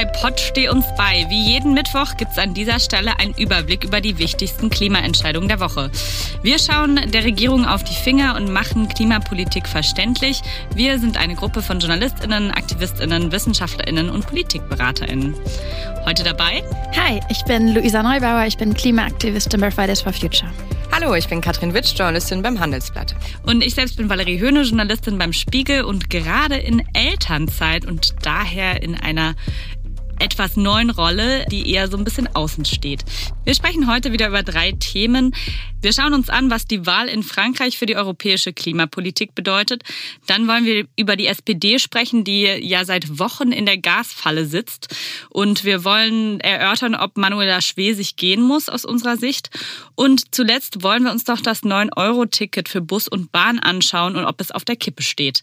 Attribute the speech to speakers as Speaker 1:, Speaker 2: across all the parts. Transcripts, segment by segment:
Speaker 1: bei Pott Steh uns bei. Wie jeden Mittwoch gibt es an dieser Stelle einen Überblick über die wichtigsten Klimaentscheidungen der Woche. Wir schauen der Regierung auf die Finger und machen Klimapolitik verständlich. Wir sind eine Gruppe von JournalistInnen, AktivistInnen, WissenschaftlerInnen und PolitikberaterInnen. Heute dabei?
Speaker 2: Hi, ich bin Luisa Neubauer, ich bin Klimaaktivistin bei Fridays for Future.
Speaker 3: Hallo, ich bin Katrin Witsch, Journalistin beim Handelsblatt.
Speaker 1: Und ich selbst bin Valerie Höhne, Journalistin beim Spiegel und gerade in Elternzeit und daher in einer etwas neuen Rolle, die eher so ein bisschen außen steht. Wir sprechen heute wieder über drei Themen. Wir schauen uns an, was die Wahl in Frankreich für die europäische Klimapolitik bedeutet. Dann wollen wir über die SPD sprechen, die ja seit Wochen in der Gasfalle sitzt. Und wir wollen erörtern, ob Manuela Schwesig gehen muss aus unserer Sicht. Und zuletzt wollen wir uns doch das 9-Euro-Ticket für Bus und Bahn anschauen und ob es auf der Kippe steht.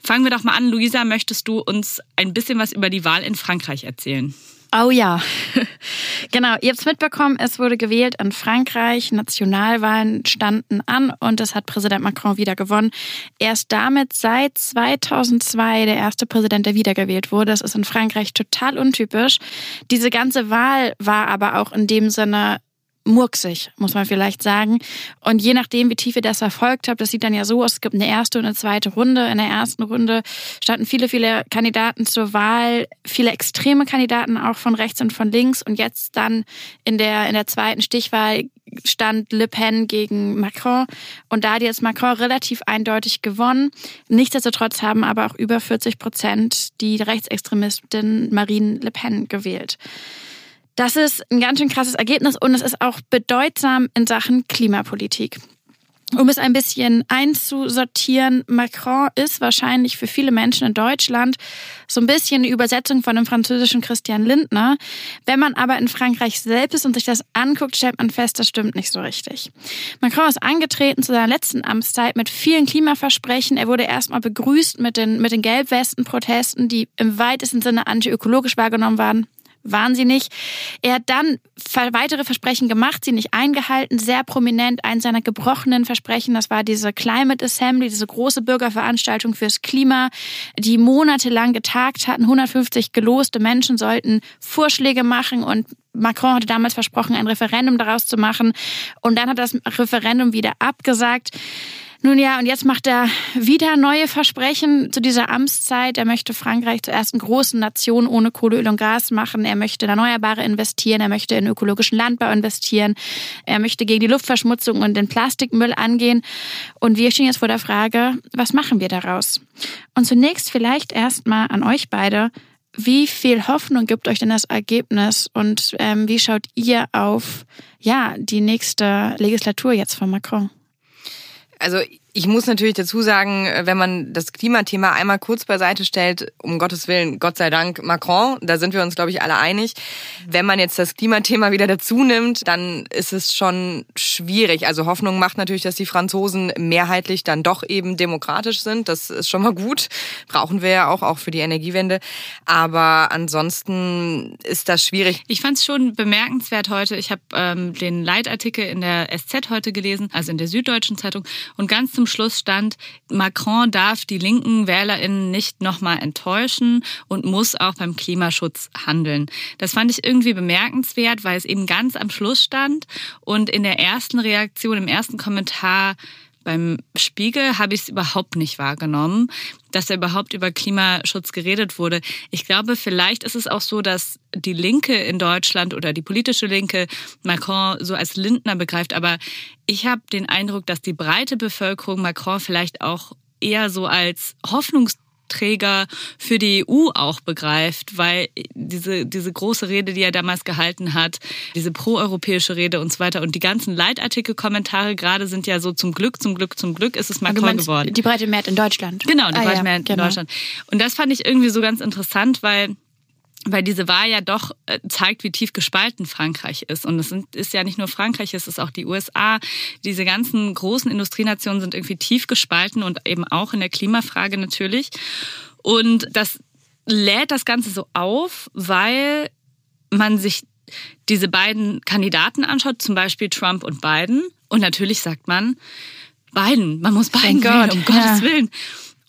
Speaker 1: Fangen wir doch mal an. Luisa, möchtest du uns ein bisschen was über die Wahl in Frankreich erzählen?
Speaker 2: Oh ja, genau. Ihr habt es mitbekommen, es wurde gewählt in Frankreich. Nationalwahlen standen an und es hat Präsident Macron wieder gewonnen. Er ist damit seit 2002 der erste Präsident, der wiedergewählt wurde. Das ist in Frankreich total untypisch. Diese ganze Wahl war aber auch in dem Sinne murksig, muss man vielleicht sagen. Und je nachdem, wie tief ihr das verfolgt habt, das sieht dann ja so aus, es gibt eine erste und eine zweite Runde. In der ersten Runde standen viele, viele Kandidaten zur Wahl, viele extreme Kandidaten auch von rechts und von links. Und jetzt dann in der, in der zweiten Stichwahl stand Le Pen gegen Macron. Und da hat jetzt Macron relativ eindeutig gewonnen. Nichtsdestotrotz haben aber auch über 40 Prozent die Rechtsextremistin Marine Le Pen gewählt. Das ist ein ganz schön krasses Ergebnis und es ist auch bedeutsam in Sachen Klimapolitik. Um es ein bisschen einzusortieren, Macron ist wahrscheinlich für viele Menschen in Deutschland so ein bisschen eine Übersetzung von dem französischen Christian Lindner. Wenn man aber in Frankreich selbst ist und sich das anguckt, stellt man fest, das stimmt nicht so richtig. Macron ist angetreten zu seiner letzten Amtszeit mit vielen Klimaversprechen. Er wurde erstmal begrüßt mit den, mit den Gelbwesten-Protesten, die im weitesten Sinne antiökologisch wahrgenommen waren wahnsinnig. Er hat dann weitere Versprechen gemacht, sie nicht eingehalten. Sehr prominent eins seiner gebrochenen Versprechen, das war diese Climate Assembly, diese große Bürgerveranstaltung fürs Klima, die monatelang getagt hatten. 150 geloste Menschen sollten Vorschläge machen und Macron hatte damals versprochen, ein Referendum daraus zu machen. Und dann hat das Referendum wieder abgesagt. Nun ja, und jetzt macht er wieder neue Versprechen zu dieser Amtszeit. Er möchte Frankreich zur ersten großen Nation ohne Kohle, Öl und Gas machen. Er möchte in Erneuerbare investieren. Er möchte in ökologischen Landbau investieren. Er möchte gegen die Luftverschmutzung und den Plastikmüll angehen. Und wir stehen jetzt vor der Frage, was machen wir daraus? Und zunächst vielleicht erstmal an euch beide. Wie viel Hoffnung gibt euch denn das Ergebnis und ähm, wie schaut ihr auf ja, die nächste Legislatur jetzt von Macron?
Speaker 3: Also ich muss natürlich dazu sagen, äh, wenn man das Klimathema einmal kurz beiseite stellt, um Gottes Willen, Gott sei Dank Macron, da sind wir uns, glaube ich, alle einig. Wenn man jetzt das Klimathema wieder dazu nimmt, dann ist es schon schwierig. Also Hoffnung macht natürlich, dass die Franzosen mehrheitlich dann doch eben demokratisch sind. Das ist schon mal gut. Brauchen wir ja auch, auch für die Energiewende. Aber ansonsten ist das schwierig.
Speaker 1: Ich fand es schon bemerkenswert heute. Ich habe ähm, den Leitartikel in der SZ heute gelesen, also in der Süddeutschen Zeitung. Und ganz zum Schluss stand, Macron darf die linken WählerInnen nicht nochmal enttäuschen und muss auch beim Klimaschutz handeln. Das fand ich irgendwie bemerkenswert, weil es eben ganz am Schluss stand und in der ersten Reaktion, im ersten Kommentar beim Spiegel habe ich es überhaupt nicht wahrgenommen, dass da überhaupt über Klimaschutz geredet wurde. Ich glaube, vielleicht ist es auch so, dass die Linke in Deutschland oder die politische Linke Macron so als Lindner begreift. Aber ich habe den Eindruck, dass die breite Bevölkerung Macron vielleicht auch eher so als Hoffnungs Träger für die EU auch begreift, weil diese, diese große Rede, die er damals gehalten hat, diese proeuropäische Rede und so weiter und die ganzen Leitartikelkommentare gerade sind ja so zum Glück, zum Glück, zum Glück ist es Macron geworden.
Speaker 2: Die breite Mehrheit in Deutschland.
Speaker 1: Genau, die ah, breite ja, Mehrheit genau. in Deutschland. Und das fand ich irgendwie so ganz interessant, weil weil diese Wahl ja doch äh, zeigt, wie tief gespalten Frankreich ist. Und es ist ja nicht nur Frankreich, es ist auch die USA. Diese ganzen großen Industrienationen sind irgendwie tief gespalten und eben auch in der Klimafrage natürlich. Und das lädt das Ganze so auf, weil man sich diese beiden Kandidaten anschaut, zum Beispiel Trump und Biden. Und natürlich sagt man, Biden, man muss Biden wählen, um Gottes Willen.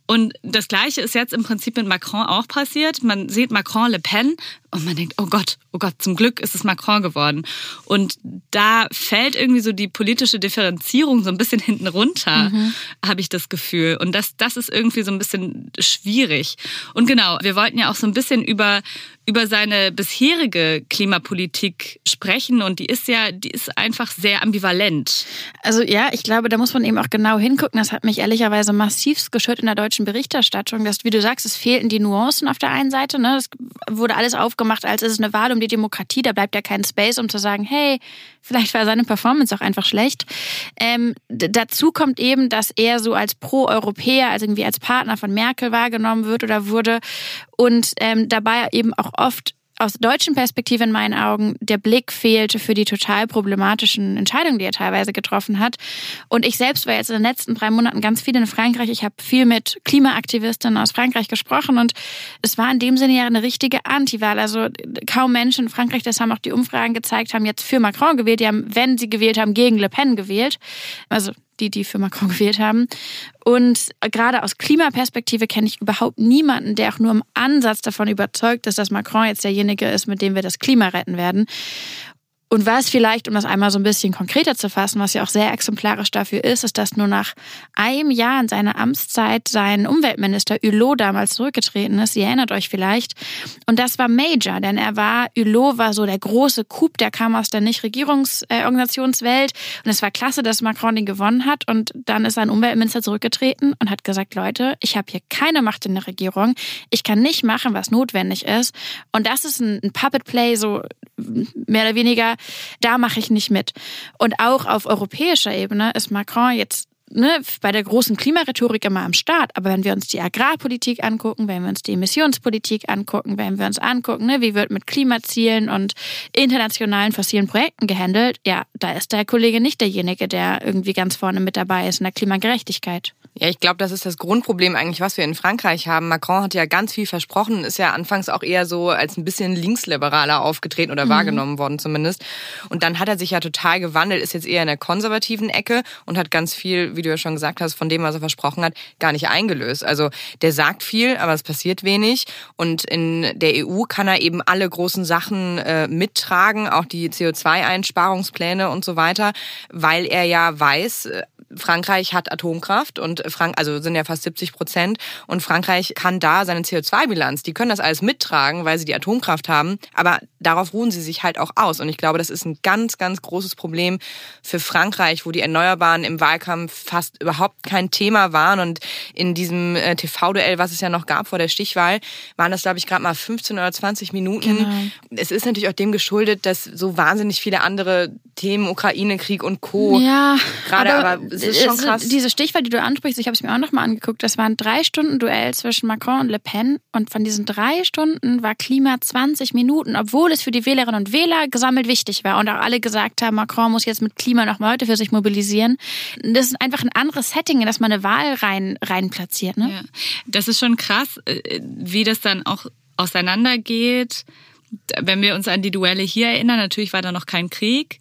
Speaker 1: Und das Gleiche ist jetzt im Prinzip mit Macron auch passiert. Man sieht Macron, Le Pen. Und man denkt, oh Gott, oh Gott, zum Glück ist es Macron geworden. Und da fällt irgendwie so die politische Differenzierung so ein bisschen hinten runter, mhm. habe ich das Gefühl. Und das, das ist irgendwie so ein bisschen schwierig. Und genau, wir wollten ja auch so ein bisschen über, über seine bisherige Klimapolitik sprechen und die ist ja, die ist einfach sehr ambivalent.
Speaker 2: Also ja, ich glaube, da muss man eben auch genau hingucken. Das hat mich ehrlicherweise massivst geschürt in der deutschen Berichterstattung, dass, wie du sagst, es fehlten die Nuancen auf der einen Seite. Ne? Es wurde alles aufgemacht, als ist es eine Wahl um die Demokratie. Da bleibt ja kein Space, um zu sagen, hey, vielleicht war seine Performance auch einfach schlecht. Ähm, dazu kommt eben, dass er so als Pro-Europäer, also irgendwie als Partner von Merkel wahrgenommen wird oder wurde und ähm, dabei eben auch oft aus deutschen Perspektive in meinen Augen der Blick fehlte für die total problematischen Entscheidungen, die er teilweise getroffen hat. Und ich selbst war jetzt in den letzten drei Monaten ganz viel in Frankreich. Ich habe viel mit Klimaaktivistinnen aus Frankreich gesprochen und es war in dem Sinne ja eine richtige Antiwahl. Also kaum Menschen in Frankreich, das haben auch die Umfragen gezeigt, haben jetzt für Macron gewählt. Die haben, wenn sie gewählt haben, gegen Le Pen gewählt. Also die, die für Macron gewählt haben. Und gerade aus Klimaperspektive kenne ich überhaupt niemanden, der auch nur im Ansatz davon überzeugt ist, dass Macron jetzt derjenige ist, mit dem wir das Klima retten werden. Und was vielleicht, um das einmal so ein bisschen konkreter zu fassen, was ja auch sehr exemplarisch dafür ist, ist, dass nur nach einem Jahr in seiner Amtszeit sein Umweltminister Hulot damals zurückgetreten ist. Ihr erinnert euch vielleicht. Und das war Major, denn er war, Hulot war so der große Coup, der kam aus der Nichtregierungsorganisationswelt. Und es war klasse, dass Macron den gewonnen hat. Und dann ist sein Umweltminister zurückgetreten und hat gesagt, Leute, ich habe hier keine Macht in der Regierung. Ich kann nicht machen, was notwendig ist. Und das ist ein Puppet Play, so mehr oder weniger da mache ich nicht mit. Und auch auf europäischer Ebene ist Macron jetzt ne, bei der großen Klimarhetorik immer am Start. Aber wenn wir uns die Agrarpolitik angucken, wenn wir uns die Emissionspolitik angucken, wenn wir uns angucken, ne, wie wird mit Klimazielen und internationalen fossilen Projekten gehandelt, ja, da ist der Kollege nicht derjenige, der irgendwie ganz vorne mit dabei ist in der Klimagerechtigkeit.
Speaker 3: Ja, ich glaube, das ist das Grundproblem eigentlich, was wir in Frankreich haben. Macron hat ja ganz viel versprochen, ist ja anfangs auch eher so als ein bisschen linksliberaler aufgetreten oder mhm. wahrgenommen worden zumindest. Und dann hat er sich ja total gewandelt, ist jetzt eher in der konservativen Ecke und hat ganz viel, wie du ja schon gesagt hast, von dem, was er versprochen hat, gar nicht eingelöst. Also der sagt viel, aber es passiert wenig. Und in der EU kann er eben alle großen Sachen äh, mittragen, auch die CO2-Einsparungspläne und so weiter, weil er ja weiß, äh, Frankreich hat Atomkraft und Frank, also sind ja fast 70 Prozent. Und Frankreich kann da seine CO2-Bilanz, die können das alles mittragen, weil sie die Atomkraft haben, aber darauf ruhen sie sich halt auch aus. Und ich glaube, das ist ein ganz, ganz großes Problem für Frankreich, wo die Erneuerbaren im Wahlkampf fast überhaupt kein Thema waren. Und in diesem äh, TV-Duell, was es ja noch gab vor der Stichwahl, waren das, glaube ich, gerade mal 15 oder 20 Minuten. Genau. Es ist natürlich auch dem geschuldet, dass so wahnsinnig viele andere Themen, Ukraine-Krieg und Co.
Speaker 2: Ja, gerade aber, aber es ist schon krass. Diese Stichwahl, die du ansprichst, ich habe es mir auch nochmal angeguckt, das waren drei Stunden Duell zwischen Macron und Le Pen und von diesen drei Stunden war Klima 20 Minuten, obwohl es für die Wählerinnen und Wähler gesammelt wichtig war und auch alle gesagt haben, Macron muss jetzt mit Klima noch Leute für sich mobilisieren. Das ist einfach ein anderes Setting, in das man eine Wahl rein, rein platziert. Ne? Ja.
Speaker 1: Das ist schon krass, äh, wie das dann auch auseinandergeht. Wenn wir uns an die Duelle hier erinnern, natürlich war da noch kein Krieg.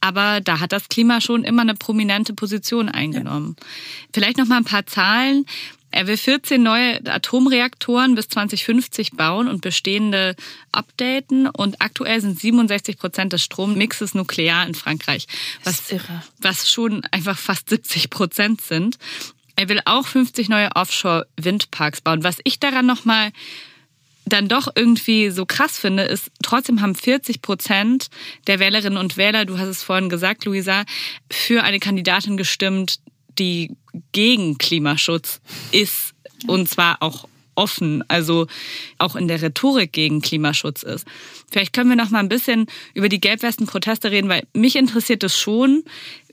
Speaker 1: Aber da hat das Klima schon immer eine prominente Position eingenommen. Ja. Vielleicht noch mal ein paar Zahlen. Er will 14 neue Atomreaktoren bis 2050 bauen und bestehende updaten. Und aktuell sind 67 Prozent des Strommixes nuklear in Frankreich. Was, was schon einfach fast 70 Prozent sind. Er will auch 50 neue Offshore-Windparks bauen. Was ich daran nochmal dann doch irgendwie so krass finde, ist, trotzdem haben 40 Prozent der Wählerinnen und Wähler, du hast es vorhin gesagt, Luisa, für eine Kandidatin gestimmt, die gegen Klimaschutz ist. Und zwar auch offen, also auch in der Rhetorik gegen Klimaschutz ist. Vielleicht können wir noch mal ein bisschen über die Gelbwesten-Proteste reden, weil mich interessiert es schon,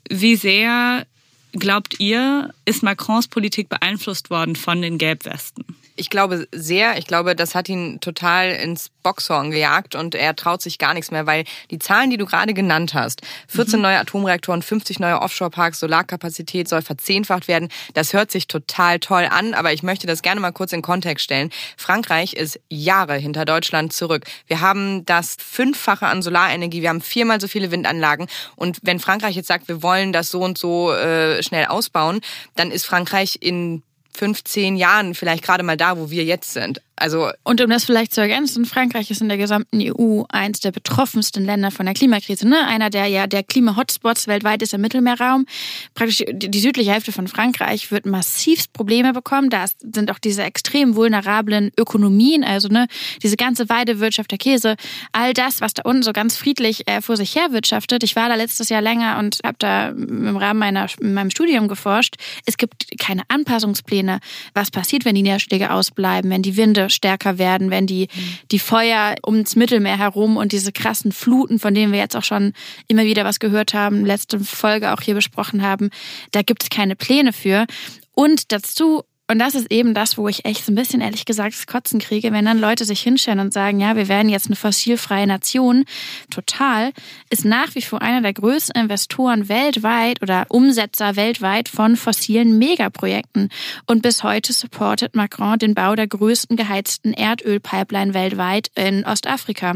Speaker 1: wie sehr glaubt ihr, ist Macrons Politik beeinflusst worden von den Gelbwesten?
Speaker 3: Ich glaube sehr. Ich glaube, das hat ihn total ins Boxhorn gejagt und er traut sich gar nichts mehr, weil die Zahlen, die du gerade genannt hast, 14 mhm. neue Atomreaktoren, 50 neue Offshore-Parks, Solarkapazität soll verzehnfacht werden. Das hört sich total toll an, aber ich möchte das gerne mal kurz in Kontext stellen. Frankreich ist Jahre hinter Deutschland zurück. Wir haben das Fünffache an Solarenergie, wir haben viermal so viele Windanlagen und wenn Frankreich jetzt sagt, wir wollen das so und so äh, schnell ausbauen, dann ist Frankreich in 15 Jahren vielleicht gerade mal da, wo wir jetzt sind. Also
Speaker 2: und um das vielleicht zu ergänzen, Frankreich ist in der gesamten EU eins der betroffensten Länder von der Klimakrise. Ne? Einer der ja der Klima-Hotspots weltweit ist im Mittelmeerraum. Praktisch die südliche Hälfte von Frankreich wird massivst Probleme bekommen. Da sind auch diese extrem vulnerablen Ökonomien, also ne, diese ganze Weidewirtschaft, der Käse, all das, was da unten so ganz friedlich äh, vor sich her wirtschaftet. Ich war da letztes Jahr länger und habe da im Rahmen meiner in meinem Studium geforscht. Es gibt keine Anpassungspläne. Was passiert, wenn die Niederschläge ausbleiben, wenn die Winde stärker werden, wenn die, die Feuer ums Mittelmeer herum und diese krassen Fluten, von denen wir jetzt auch schon immer wieder was gehört haben, letzte Folge auch hier besprochen haben, da gibt es keine Pläne für. Und dazu und das ist eben das, wo ich echt so ein bisschen ehrlich gesagt das Kotzen kriege, wenn dann Leute sich hinstellen und sagen, ja, wir werden jetzt eine fossilfreie Nation. Total ist nach wie vor einer der größten Investoren weltweit oder Umsetzer weltweit von fossilen Megaprojekten. Und bis heute supportet Macron den Bau der größten geheizten Erdölpipeline weltweit in Ostafrika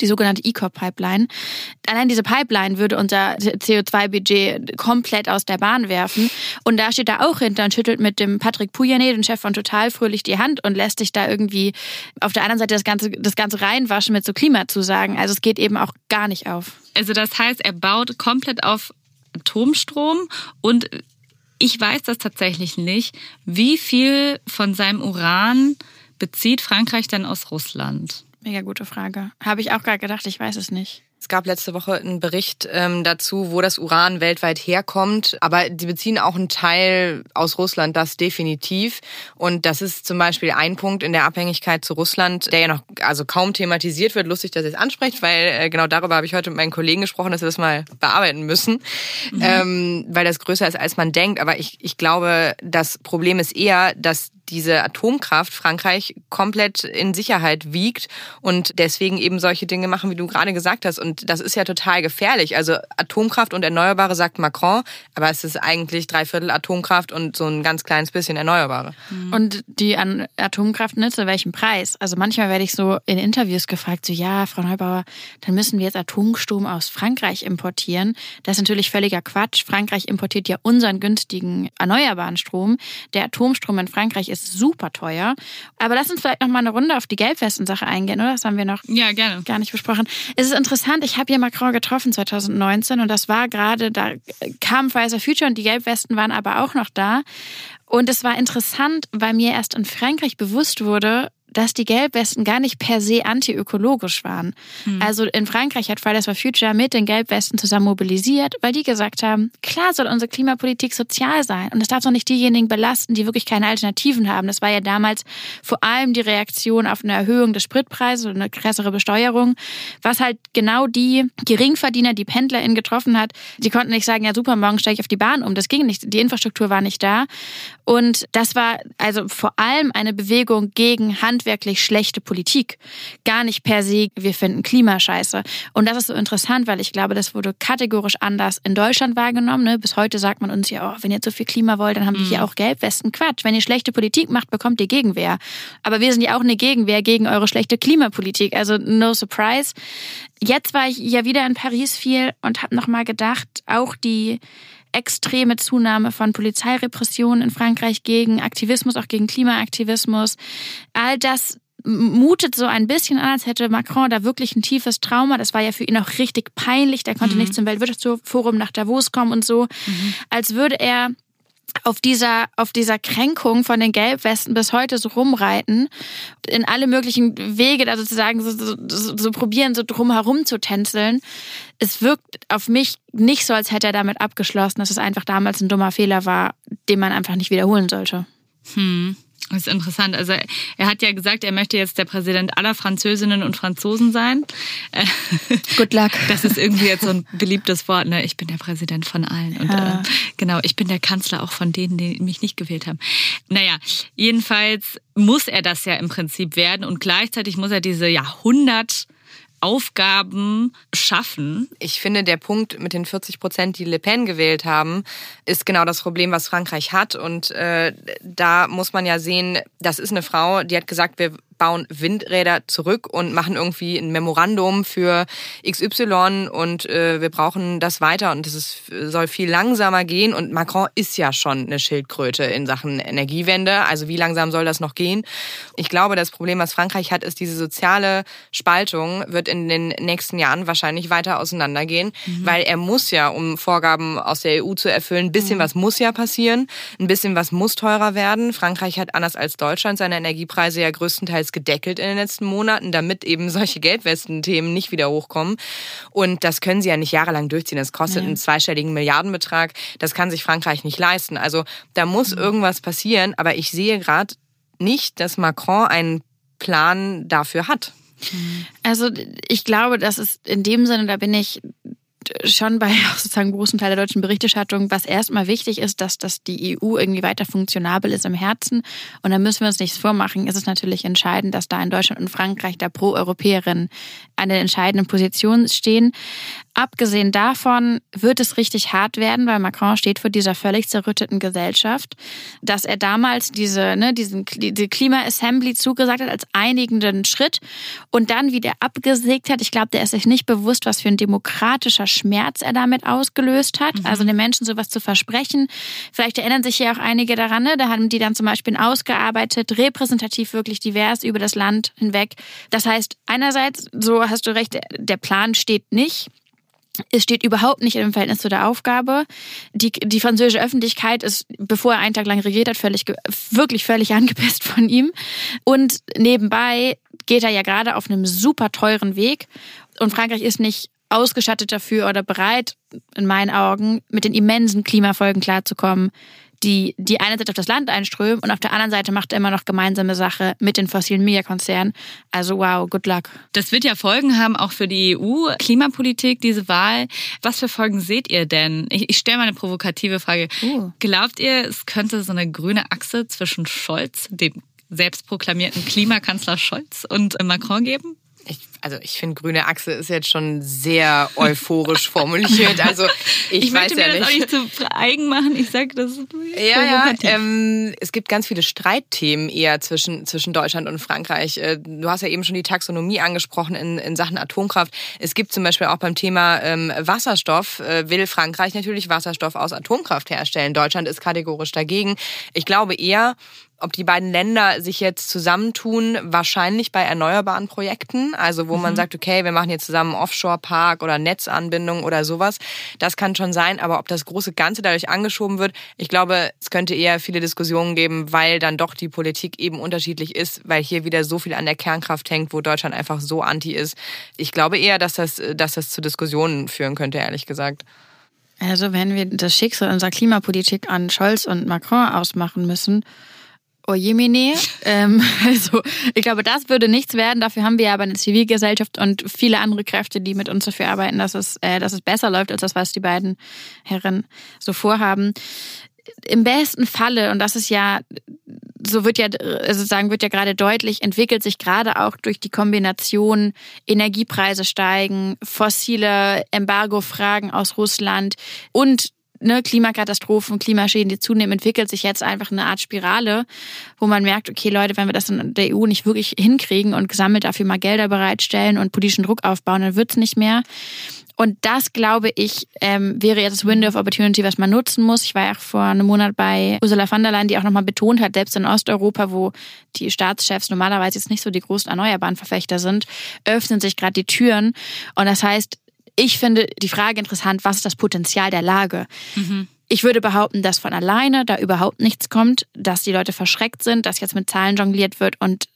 Speaker 2: die sogenannte E-Corp-Pipeline. Allein diese Pipeline würde unser CO2-Budget komplett aus der Bahn werfen. Und da steht er auch hinter und schüttelt mit dem Patrick Pouyanné, dem Chef von Total, fröhlich die Hand und lässt sich da irgendwie auf der anderen Seite das Ganze, das Ganze reinwaschen mit so Klimazusagen. Also es geht eben auch gar nicht auf.
Speaker 1: Also das heißt, er baut komplett auf Atomstrom und ich weiß das tatsächlich nicht. Wie viel von seinem Uran bezieht Frankreich denn aus Russland?
Speaker 2: Mega gute Frage. Habe ich auch gerade gedacht, ich weiß es nicht.
Speaker 3: Es gab letzte Woche einen Bericht ähm, dazu, wo das Uran weltweit herkommt. Aber die beziehen auch einen Teil aus Russland, das definitiv. Und das ist zum Beispiel ein Punkt in der Abhängigkeit zu Russland, der ja noch also kaum thematisiert wird. Lustig, dass ihr es ansprecht, weil äh, genau darüber habe ich heute mit meinen Kollegen gesprochen, dass wir das mal bearbeiten müssen, mhm. ähm, weil das größer ist, als man denkt. Aber ich, ich glaube, das Problem ist eher, dass diese Atomkraft Frankreich komplett in Sicherheit wiegt und deswegen eben solche Dinge machen, wie du gerade gesagt hast. Und das ist ja total gefährlich. Also Atomkraft und Erneuerbare sagt Macron, aber es ist eigentlich dreiviertel Atomkraft und so ein ganz kleines bisschen Erneuerbare.
Speaker 2: Mhm. Und die an Atomkraft ne, zu welchem Preis? Also manchmal werde ich so in Interviews gefragt, so ja, Frau Neubauer, dann müssen wir jetzt Atomstrom aus Frankreich importieren. Das ist natürlich völliger Quatsch. Frankreich importiert ja unseren günstigen erneuerbaren Strom. Der Atomstrom in Frankreich ist ist super teuer. Aber lass uns vielleicht noch mal eine Runde auf die Gelbwesten-Sache eingehen, oder? Das haben wir noch
Speaker 1: ja, gerne.
Speaker 2: gar nicht besprochen. Es ist interessant, ich habe hier Macron getroffen 2019 und das war gerade, da kam Pfizer Future und die Gelbwesten waren aber auch noch da. Und es war interessant, weil mir erst in Frankreich bewusst wurde, dass die Gelbwesten gar nicht per se antiökologisch waren. Mhm. Also in Frankreich hat Fridays for Future mit den Gelbwesten zusammen mobilisiert, weil die gesagt haben, klar soll unsere Klimapolitik sozial sein und es darf doch nicht diejenigen belasten, die wirklich keine Alternativen haben. Das war ja damals vor allem die Reaktion auf eine Erhöhung des Spritpreises und eine krassere Besteuerung, was halt genau die Geringverdiener, die PendlerInnen getroffen hat. Die konnten nicht sagen, ja super, morgen steige ich auf die Bahn um. Das ging nicht. Die Infrastruktur war nicht da. Und das war also vor allem eine Bewegung gegen Handel handwerklich schlechte Politik. Gar nicht per se, wir finden Klimascheiße. Und das ist so interessant, weil ich glaube, das wurde kategorisch anders in Deutschland wahrgenommen. Ne? Bis heute sagt man uns ja, oh, wenn ihr so viel Klima wollt, dann haben wir hier mhm. auch Gelbwesten. Quatsch. Wenn ihr schlechte Politik macht, bekommt ihr Gegenwehr. Aber wir sind ja auch eine Gegenwehr gegen eure schlechte Klimapolitik. Also no surprise. Jetzt war ich ja wieder in Paris viel und habe nochmal gedacht, auch die extreme Zunahme von Polizeirepressionen in Frankreich gegen Aktivismus, auch gegen Klimaaktivismus. All das mutet so ein bisschen an, als hätte Macron da wirklich ein tiefes Trauma. Das war ja für ihn auch richtig peinlich. Der konnte mhm. nicht zum Weltwirtschaftsforum nach Davos kommen und so. Mhm. Als würde er auf dieser, auf dieser Kränkung von den Gelbwesten bis heute so rumreiten, in alle möglichen Wege da sozusagen so, so, so probieren, so drumherum zu tänzeln. Es wirkt auf mich nicht so, als hätte er damit abgeschlossen, dass es einfach damals ein dummer Fehler war, den man einfach nicht wiederholen sollte.
Speaker 1: Hm. Das ist interessant. Also er hat ja gesagt, er möchte jetzt der Präsident aller Französinnen und Franzosen sein.
Speaker 2: Good luck.
Speaker 1: Das ist irgendwie jetzt so ein beliebtes Wort. Ne? Ich bin der Präsident von allen. Und ja. äh, genau, ich bin der Kanzler auch von denen, die mich nicht gewählt haben. Naja, jedenfalls muss er das ja im Prinzip werden und gleichzeitig muss er diese Jahrhundert Aufgaben schaffen.
Speaker 3: Ich finde, der Punkt mit den 40 Prozent, die Le Pen gewählt haben, ist genau das Problem, was Frankreich hat. Und äh, da muss man ja sehen, das ist eine Frau, die hat gesagt, wir bauen Windräder zurück und machen irgendwie ein Memorandum für XY und äh, wir brauchen das weiter und es soll viel langsamer gehen. Und Macron ist ja schon eine Schildkröte in Sachen Energiewende. Also wie langsam soll das noch gehen? Ich glaube, das Problem, was Frankreich hat, ist diese soziale Spaltung wird in den nächsten Jahren wahrscheinlich weiter auseinandergehen, mhm. weil er muss ja, um Vorgaben aus der EU zu erfüllen, ein bisschen mhm. was muss ja passieren, ein bisschen was muss teurer werden. Frankreich hat anders als Deutschland seine Energiepreise ja größtenteils gedeckelt in den letzten Monaten, damit eben solche Geldwesten-Themen nicht wieder hochkommen. Und das können sie ja nicht jahrelang durchziehen. Das kostet ja. einen zweistelligen Milliardenbetrag. Das kann sich Frankreich nicht leisten. Also da muss mhm. irgendwas passieren. Aber ich sehe gerade nicht, dass Macron einen Plan dafür hat.
Speaker 2: Also ich glaube, das ist in dem Sinne, da bin ich schon bei sozusagen großen Teil der deutschen Berichterstattung, was erstmal wichtig ist, dass, dass die EU irgendwie weiter funktionabel ist im Herzen. Und da müssen wir uns nichts vormachen. Ist es natürlich entscheidend, dass da in Deutschland und Frankreich da Pro-Europäerinnen an den entscheidenden Positionen stehen. Abgesehen davon wird es richtig hart werden, weil Macron steht vor dieser völlig zerrütteten Gesellschaft, dass er damals diese, ne, diesen, diese Klima-Assembly zugesagt hat als einigenden Schritt und dann wieder abgesägt hat. Ich glaube, der ist sich nicht bewusst, was für ein demokratischer Schmerz er damit ausgelöst hat. Mhm. Also den Menschen sowas zu versprechen. Vielleicht erinnern sich ja auch einige daran, ne? da haben die dann zum Beispiel ausgearbeitet, repräsentativ wirklich divers über das Land hinweg. Das heißt, einerseits, so hast du recht, der Plan steht nicht. Es steht überhaupt nicht im Verhältnis zu der Aufgabe. Die, die französische Öffentlichkeit ist, bevor er einen Tag lang regiert hat, völlig, wirklich völlig angepisst von ihm. Und nebenbei geht er ja gerade auf einem super teuren Weg. Und Frankreich ist nicht ausgestattet dafür oder bereit, in meinen Augen, mit den immensen Klimafolgen klarzukommen, die die eine Seite auf das Land einströmen und auf der anderen Seite macht er immer noch gemeinsame Sache mit den fossilen Megakonzernen. Also wow, good luck.
Speaker 1: Das wird ja Folgen haben auch für die EU Klimapolitik diese Wahl. Was für Folgen seht ihr denn? Ich, ich stelle mal eine provokative Frage. Uh. Glaubt ihr, es könnte so eine grüne Achse zwischen Scholz, dem selbstproklamierten Klimakanzler Scholz und Macron geben?
Speaker 3: Ich, also ich finde, grüne Achse ist jetzt schon sehr euphorisch formuliert. Also ich,
Speaker 1: ich
Speaker 3: weiß
Speaker 1: ja
Speaker 3: mir
Speaker 1: das auch nicht zu eigen machen. Ich sage das
Speaker 3: ja, ja. Ähm, es gibt ganz viele Streitthemen eher zwischen zwischen Deutschland und Frankreich. Äh, du hast ja eben schon die Taxonomie angesprochen in, in Sachen Atomkraft. Es gibt zum Beispiel auch beim Thema ähm, Wasserstoff äh, will Frankreich natürlich Wasserstoff aus Atomkraft herstellen. Deutschland ist kategorisch dagegen. Ich glaube eher ob die beiden Länder sich jetzt zusammentun, wahrscheinlich bei erneuerbaren Projekten, also wo mhm. man sagt, okay, wir machen jetzt zusammen Offshore-Park oder Netzanbindung oder sowas. Das kann schon sein, aber ob das große Ganze dadurch angeschoben wird, ich glaube, es könnte eher viele Diskussionen geben, weil dann doch die Politik eben unterschiedlich ist, weil hier wieder so viel an der Kernkraft hängt, wo Deutschland einfach so anti ist. Ich glaube eher, dass das, dass das zu Diskussionen führen könnte, ehrlich gesagt.
Speaker 2: Also wenn wir das Schicksal unserer Klimapolitik an Scholz und Macron ausmachen müssen, Ojemine. ähm, also ich glaube, das würde nichts werden. Dafür haben wir aber eine Zivilgesellschaft und viele andere Kräfte, die mit uns dafür arbeiten, dass es, äh, dass es besser läuft als das, was die beiden Herren so vorhaben. Im besten Falle, und das ist ja, so wird ja, also sagen, wird ja gerade deutlich, entwickelt sich gerade auch durch die Kombination Energiepreise steigen, fossile Embargo-Fragen aus Russland und ne, Klimakatastrophen, Klimaschäden, die zunehmen, entwickelt sich jetzt einfach eine Art Spirale, wo man merkt, okay Leute, wenn wir das in der EU nicht wirklich hinkriegen und gesammelt dafür mal Gelder bereitstellen und politischen Druck aufbauen, dann wird's nicht mehr. Und das, glaube ich, ähm, wäre jetzt das Window of Opportunity, was man nutzen muss. Ich war ja auch vor einem Monat bei Ursula von der Leyen, die auch nochmal betont hat, selbst in Osteuropa, wo die Staatschefs normalerweise jetzt nicht so die großen erneuerbaren Verfechter sind, öffnen sich gerade die Türen. Und das heißt, ich finde die Frage interessant, was ist das Potenzial der Lage? Mhm. Ich würde behaupten, dass von alleine da überhaupt nichts kommt, dass die Leute verschreckt sind, dass jetzt mit Zahlen jongliert wird und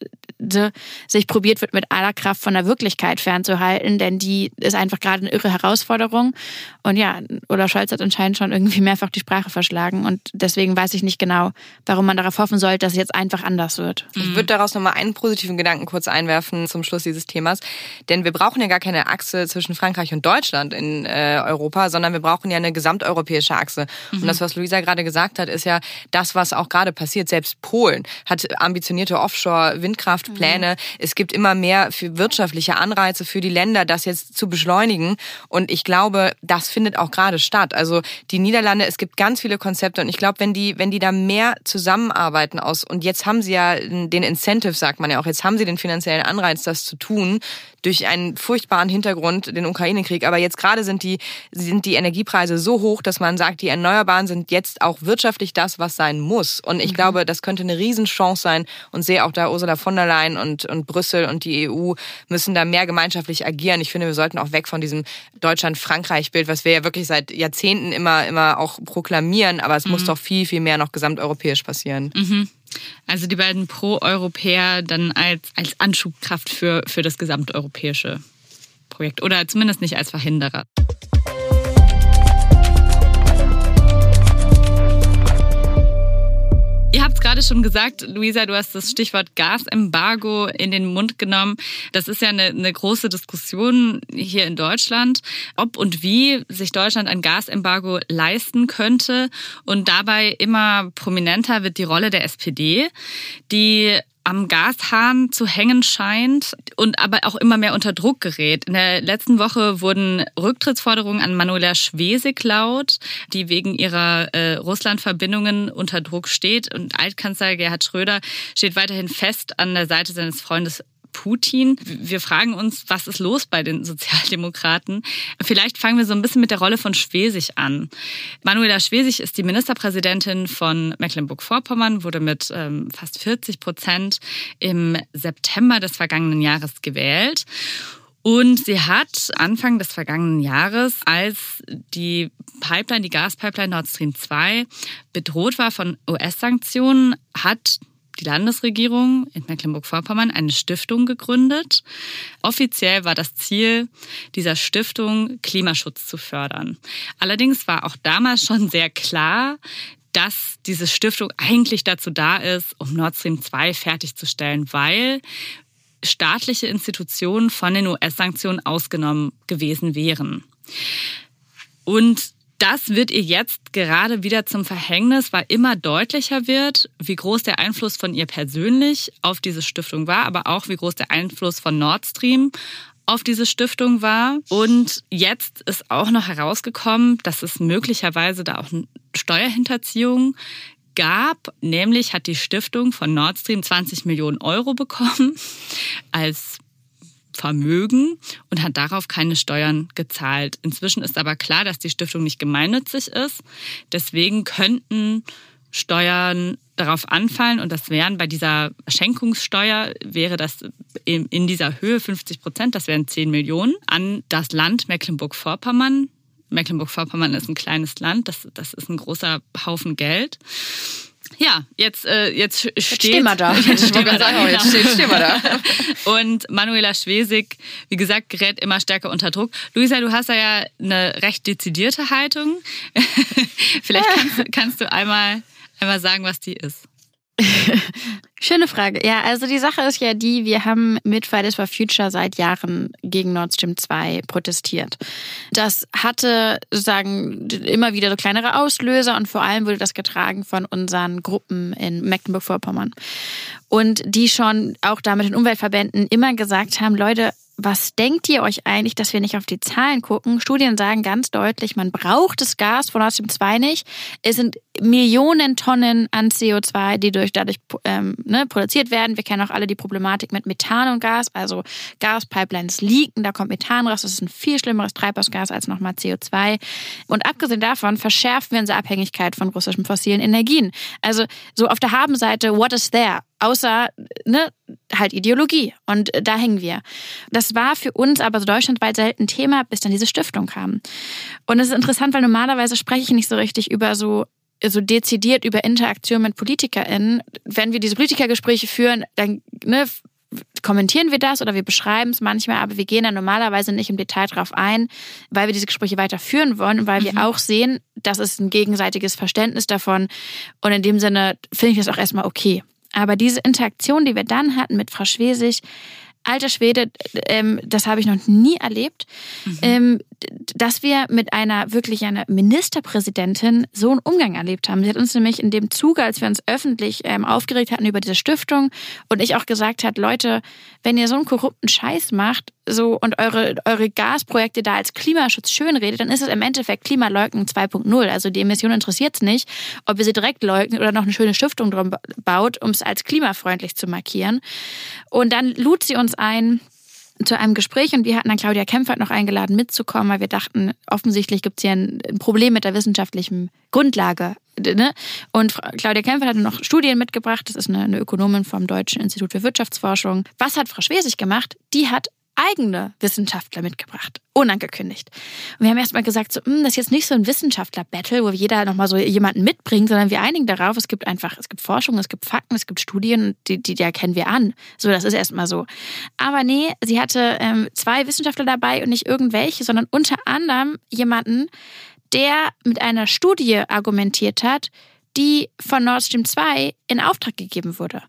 Speaker 2: sich probiert wird, mit aller Kraft von der Wirklichkeit fernzuhalten, denn die ist einfach gerade eine irre Herausforderung. Und ja, Olaf Scholz hat anscheinend schon irgendwie mehrfach die Sprache verschlagen und deswegen weiß ich nicht genau, warum man darauf hoffen sollte, dass es jetzt einfach anders wird.
Speaker 3: Ich würde daraus nochmal einen positiven Gedanken kurz einwerfen zum Schluss dieses Themas, denn wir brauchen ja gar keine Achse zwischen Frankreich und Deutschland in äh, Europa, sondern wir brauchen ja eine gesamteuropäische Achse. Mhm. Und das, was Luisa gerade gesagt hat, ist ja das, was auch gerade passiert. Selbst Polen hat ambitionierte Offshore-Windkraft Pläne. Mhm. Es gibt immer mehr für wirtschaftliche Anreize für die Länder, das jetzt zu beschleunigen. Und ich glaube, das findet auch gerade statt. Also die Niederlande, es gibt ganz viele Konzepte und ich glaube, wenn die, wenn die da mehr zusammenarbeiten aus und jetzt haben sie ja den Incentive, sagt man ja auch, jetzt haben sie den finanziellen Anreiz, das zu tun, durch einen furchtbaren Hintergrund, den Ukraine-Krieg. Aber jetzt gerade sind die, sind die Energiepreise so hoch, dass man sagt, die Erneuerbaren sind jetzt auch wirtschaftlich das, was sein muss. Und ich mhm. glaube, das könnte eine Riesenchance sein und sehe auch da Ursula von der Leyen und, und Brüssel und die EU müssen da mehr gemeinschaftlich agieren. Ich finde, wir sollten auch weg von diesem Deutschland-Frankreich-Bild, was wir ja wirklich seit Jahrzehnten immer, immer auch proklamieren. Aber es mhm. muss doch viel, viel mehr noch gesamteuropäisch passieren.
Speaker 1: Mhm. Also die beiden Pro-Europäer dann als, als Anschubkraft für, für das gesamteuropäische Projekt oder zumindest nicht als Verhinderer. Habt es gerade schon gesagt, Luisa, du hast das Stichwort Gasembargo in den Mund genommen. Das ist ja eine, eine große Diskussion hier in Deutschland, ob und wie sich Deutschland ein Gasembargo leisten könnte. Und dabei immer prominenter wird die Rolle der SPD, die am Gashahn zu hängen scheint und aber auch immer mehr unter Druck gerät. In der letzten Woche wurden Rücktrittsforderungen an Manuela Schwesig laut, die wegen ihrer äh, Russland-Verbindungen unter Druck steht. Und Altkanzler Gerhard Schröder steht weiterhin fest an der Seite seines Freundes Putin. Wir fragen uns, was ist los bei den Sozialdemokraten? Vielleicht fangen wir so ein bisschen mit der Rolle von Schwesig an. Manuela Schwesig ist die Ministerpräsidentin von Mecklenburg-Vorpommern, wurde mit ähm, fast 40 Prozent im September des vergangenen Jahres gewählt. Und sie hat Anfang des vergangenen Jahres, als die Pipeline, die Gaspipeline Nord Stream 2 bedroht war von US-Sanktionen, hat die Landesregierung in Mecklenburg-Vorpommern eine Stiftung gegründet. Offiziell war das Ziel dieser Stiftung, Klimaschutz zu fördern. Allerdings war auch damals schon sehr klar, dass diese Stiftung eigentlich dazu da ist, um Nord Stream 2 fertigzustellen, weil staatliche Institutionen von den US-Sanktionen ausgenommen gewesen wären. Und das wird ihr jetzt gerade wieder zum Verhängnis, weil immer deutlicher wird, wie groß der Einfluss von ihr persönlich auf diese Stiftung war, aber auch wie groß der Einfluss von Nord Stream auf diese Stiftung war. Und jetzt ist auch noch herausgekommen, dass es möglicherweise da auch Steuerhinterziehung gab. Nämlich hat die Stiftung von Nord Stream 20 Millionen Euro bekommen als Vermögen und hat darauf keine Steuern gezahlt. Inzwischen ist aber klar, dass die Stiftung nicht gemeinnützig ist. Deswegen könnten Steuern darauf anfallen und das wären bei dieser Schenkungssteuer wäre das in dieser Höhe 50 Prozent, das wären 10 Millionen an das Land Mecklenburg-Vorpommern. Mecklenburg-Vorpommern ist ein kleines Land, das, das ist ein großer Haufen Geld. Ja, jetzt, äh, jetzt steht. Jetzt
Speaker 3: stehen wir da. Jetzt stehen wir da.
Speaker 1: Jetzt stehen, stehen wir da. Und Manuela Schwesig, wie gesagt, gerät immer stärker unter Druck. Luisa, du hast ja eine recht dezidierte Haltung. Vielleicht kannst, kannst du einmal, einmal sagen, was die ist.
Speaker 2: Schöne Frage. Ja, also die Sache ist ja die, wir haben mit Fridays for Future seit Jahren gegen Nord Stream 2 protestiert. Das hatte sozusagen immer wieder so kleinere Auslöser und vor allem wurde das getragen von unseren Gruppen in Mecklenburg-Vorpommern. Und die schon auch da mit den Umweltverbänden immer gesagt haben, Leute, was denkt ihr euch eigentlich, dass wir nicht auf die Zahlen gucken? Studien sagen ganz deutlich, man braucht das Gas von Nord Stream 2 nicht. Es sind Millionen Tonnen an CO2, die durch dadurch ähm, ne, produziert werden. Wir kennen auch alle die Problematik mit Methan und Gas, also Gaspipelines leaken, da kommt Methan raus. Das ist ein viel schlimmeres Treibhausgas als nochmal CO2. Und abgesehen davon verschärfen wir unsere Abhängigkeit von russischen fossilen Energien. Also so auf der Habenseite, what is there? Außer ne, halt Ideologie. Und da hängen wir. Das war für uns aber so deutschlandweit selten Thema, bis dann diese Stiftung kam. Und es ist interessant, weil normalerweise spreche ich nicht so richtig über so so dezidiert über Interaktion mit PolitikerInnen. Wenn wir diese Politikergespräche führen, dann ne, kommentieren wir das oder wir beschreiben es manchmal, aber wir gehen da normalerweise nicht im Detail drauf ein, weil wir diese Gespräche weiter führen wollen und weil wir mhm. auch sehen, das ist ein gegenseitiges Verständnis davon. Und in dem Sinne finde ich das auch erstmal okay. Aber diese Interaktion, die wir dann hatten mit Frau Schwesig, alter Schwede, ähm, das habe ich noch nie erlebt, mhm. ähm, dass wir mit einer wirklich einer Ministerpräsidentin so einen Umgang erlebt haben. Sie hat uns nämlich in dem Zuge, als wir uns öffentlich ähm, aufgeregt hatten über diese Stiftung und ich auch gesagt hat, Leute, wenn ihr so einen korrupten Scheiß macht, so und eure eure Gasprojekte da als Klimaschutz schönredet, dann ist es im Endeffekt Klimaleugnung 2.0. Also die Emission interessiert es nicht, ob ihr sie direkt leugnet oder noch eine schöne Stiftung drum baut, um es als klimafreundlich zu markieren. Und dann lud sie uns ein zu einem Gespräch und wir hatten dann Claudia Kempfert noch eingeladen mitzukommen, weil wir dachten, offensichtlich gibt es hier ein, Problem mit der wissenschaftlichen Grundlage. Ne? Und Claudia Kempfert hat noch Studien mitgebracht. Das ist eine, eine Ökonomin vom Deutschen Institut für Wirtschaftsforschung. Was hat Frau Schwesig gemacht? Die hat eigene Wissenschaftler mitgebracht, unangekündigt. Und wir haben erstmal gesagt, so, hm, das ist jetzt nicht so ein Wissenschaftler-Battle, wo jeder nochmal so jemanden mitbringt, sondern wir einigen darauf, es gibt einfach, es gibt Forschung, es gibt Fakten, es gibt Studien, die, die, die erkennen wir an. So, das ist erstmal so. Aber nee, sie hatte ähm, zwei Wissenschaftler dabei und nicht irgendwelche, sondern unter anderem jemanden, der mit einer Studie argumentiert hat, die von Nord Stream 2 in Auftrag gegeben wurde.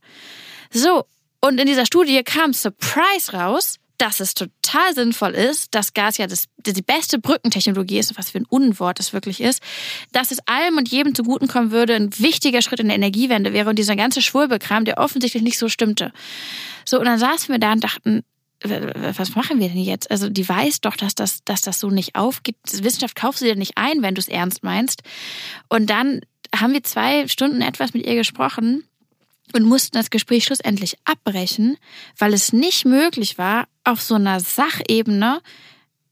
Speaker 2: So, und in dieser Studie kam Surprise raus, dass es total sinnvoll ist, dass Gas ja das, die beste Brückentechnologie ist, was für ein Unwort das wirklich ist, dass es allem und jedem zugutenkommen würde, ein wichtiger Schritt in der Energiewende wäre und dieser ganze Schwurbelkram, der offensichtlich nicht so stimmte. So, und dann saßen wir da und dachten, was machen wir denn jetzt? Also die weiß doch, dass das, dass das so nicht aufgeht. Wissenschaft kaufst du dir nicht ein, wenn du es ernst meinst. Und dann haben wir zwei Stunden etwas mit ihr gesprochen und mussten das Gespräch schlussendlich abbrechen, weil es nicht möglich war, auf so einer Sachebene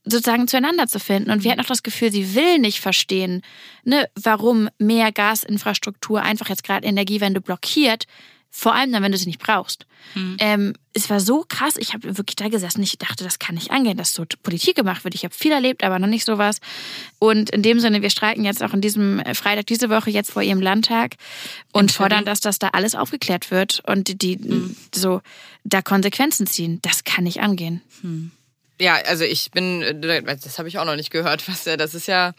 Speaker 2: sozusagen zueinander zu finden. Und wir hatten auch das Gefühl, sie will nicht verstehen, ne, warum mehr Gasinfrastruktur einfach jetzt gerade Energiewende blockiert, vor allem dann, wenn du sie nicht brauchst. Mhm. Ähm, es war so krass, ich habe wirklich da gesessen, ich dachte, das kann nicht angehen, dass so Politik gemacht wird. Ich habe viel erlebt, aber noch nicht sowas. Und in dem Sinne, wir streiken jetzt auch in diesem äh, Freitag diese Woche jetzt vor ihrem Landtag und fordern, dass das da alles aufgeklärt wird und die, die mhm. so da Konsequenzen ziehen. Das kann nicht angehen. Mhm.
Speaker 3: Ja, also ich bin, äh, das habe ich auch noch nicht gehört. Was, das ist ja,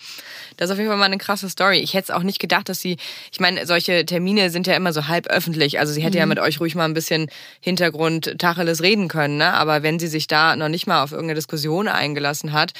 Speaker 3: das ist auf jeden Fall mal eine krasse Story. Ich hätte es auch nicht gedacht, dass sie, ich meine, solche Termine sind ja immer so halb öffentlich. Also sie hätte mhm. ja mit euch ruhig mal ein bisschen Hintergrund Tacheles reden können, ne? Aber wenn sie sich da noch nicht mal auf irgendeine Diskussion eingelassen hat,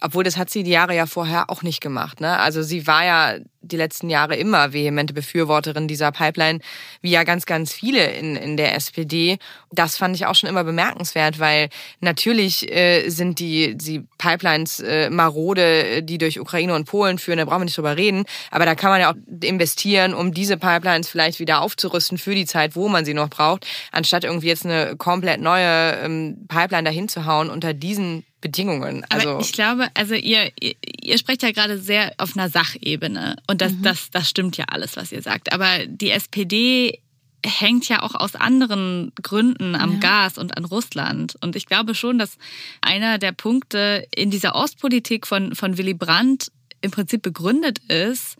Speaker 3: obwohl das hat sie die Jahre ja vorher auch nicht gemacht. Ne? Also sie war ja die letzten Jahre immer vehemente Befürworterin dieser Pipeline, wie ja ganz, ganz viele in, in der SPD. Das fand ich auch schon immer bemerkenswert, weil natürlich äh, sind die, die Pipelines äh, marode, die durch Ukraine und Polen führen, da brauchen wir nicht drüber reden. Aber da kann man ja auch investieren, um diese Pipelines vielleicht wieder aufzurüsten für die Zeit, wo man sie noch braucht, anstatt irgendwie jetzt eine komplett neue ähm, Pipeline dahin zu hauen unter diesen Bedingungen.
Speaker 1: Also Aber ich glaube, also ihr, ihr, ihr sprecht ja gerade sehr auf einer Sachebene und das, mhm. das, das stimmt ja alles, was ihr sagt. Aber die SPD hängt ja auch aus anderen Gründen am ja. Gas und an Russland. Und ich glaube schon, dass einer der Punkte in dieser Ostpolitik von, von Willy Brandt im Prinzip begründet ist,